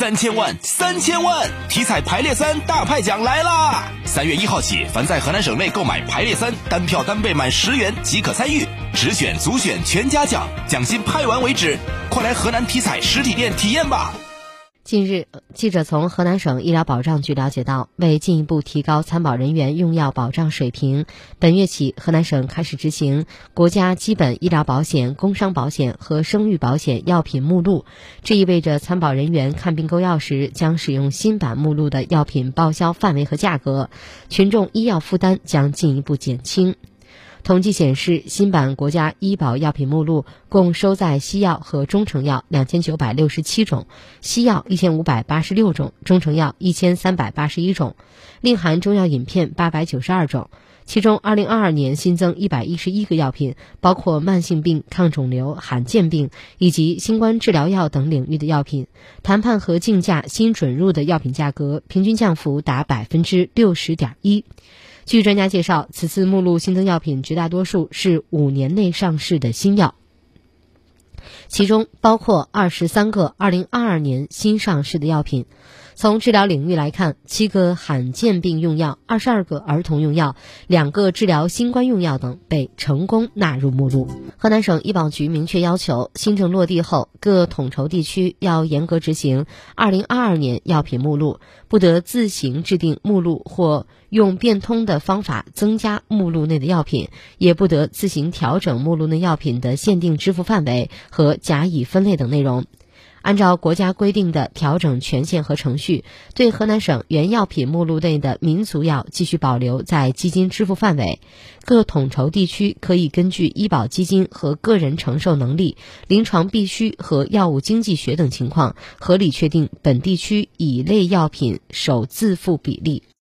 三千万，三千万！体彩排列三大派奖来啦！三月一号起，凡在河南省内购买排列三，单票单倍满十元即可参与，直选、组选全家奖，奖金派完为止。快来河南体彩实体店体验吧！近日，记者从河南省医疗保障局了解到，为进一步提高参保人员用药保障水平，本月起，河南省开始执行国家基本医疗保险、工伤保险和生育保险药品目录。这意味着参保人员看病购药时将使用新版目录的药品报销范围和价格，群众医药负担将进一步减轻。统计显示，新版国家医保药品目录共收载西药和中成药两千九百六十七种，西药一千五百八十六种，中成药一千三百八十一种，另含中药饮片八百九十二种。其中，二零二二年新增一百一十一个药品，包括慢性病、抗肿瘤、罕见病以及新冠治疗药等领域的药品。谈判和竞价新准入的药品价格平均降幅达百分之六十点一。据专家介绍，此次目录新增药品绝大多数是五年内上市的新药，其中包括二十三个二零二二年新上市的药品。从治疗领域来看，七个罕见病用药、二十二个儿童用药、两个治疗新冠用药等被成功纳入目录。河南省医保局明确要求，新政落地后，各统筹地区要严格执行二零二二年药品目录，不得自行制定目录或用变通的方法增加目录内的药品，也不得自行调整目录内药品的限定支付范围和甲乙分类等内容。按照国家规定的调整权限和程序，对河南省原药品目录内的民族药继续保留在基金支付范围。各统筹地区可以根据医保基金和个人承受能力、临床必须和药物经济学等情况，合理确定本地区乙类药品首自付比例。